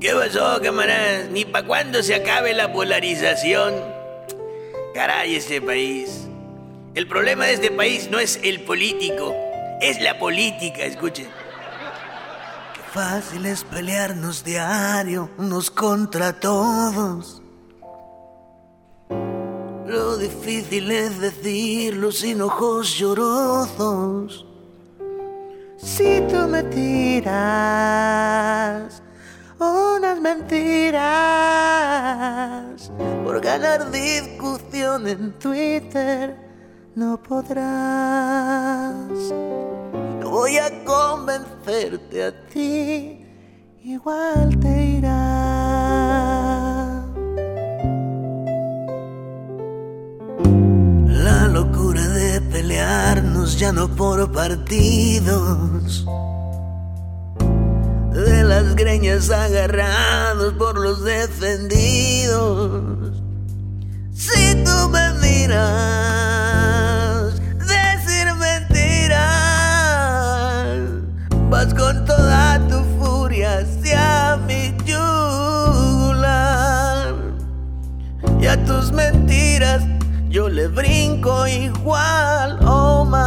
¿Qué pasó, camaradas? ¿Ni para cuándo se acabe la polarización? Caray, este país. El problema de este país no es el político, es la política, escuchen. Qué fácil es pelearnos diario, unos contra todos. Lo difícil es decirlo sin ojos llorosos. Si tú me tiras mentiras por ganar discusión en Twitter, no podrás. No voy a convencerte a ti, igual te irá. La locura de pelearnos ya no por partidos de las greñas agarrados por los defendidos. Si tú me miras, decir mentiras, vas con toda tu furia hacia mi yugular. Y a tus mentiras yo le brinco igual o más.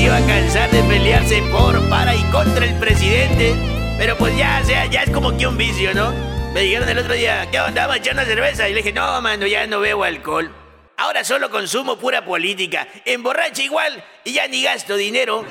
Se iba a cansar de pelearse por, para y contra el presidente. Pero pues ya, o sea, ya es como que un vicio, ¿no? Me dijeron el otro día, ¿qué onda? ¿Vamos a cerveza? Y le dije, no, mano, ya no bebo alcohol. Ahora solo consumo pura política. Emborracha igual y ya ni gasto dinero.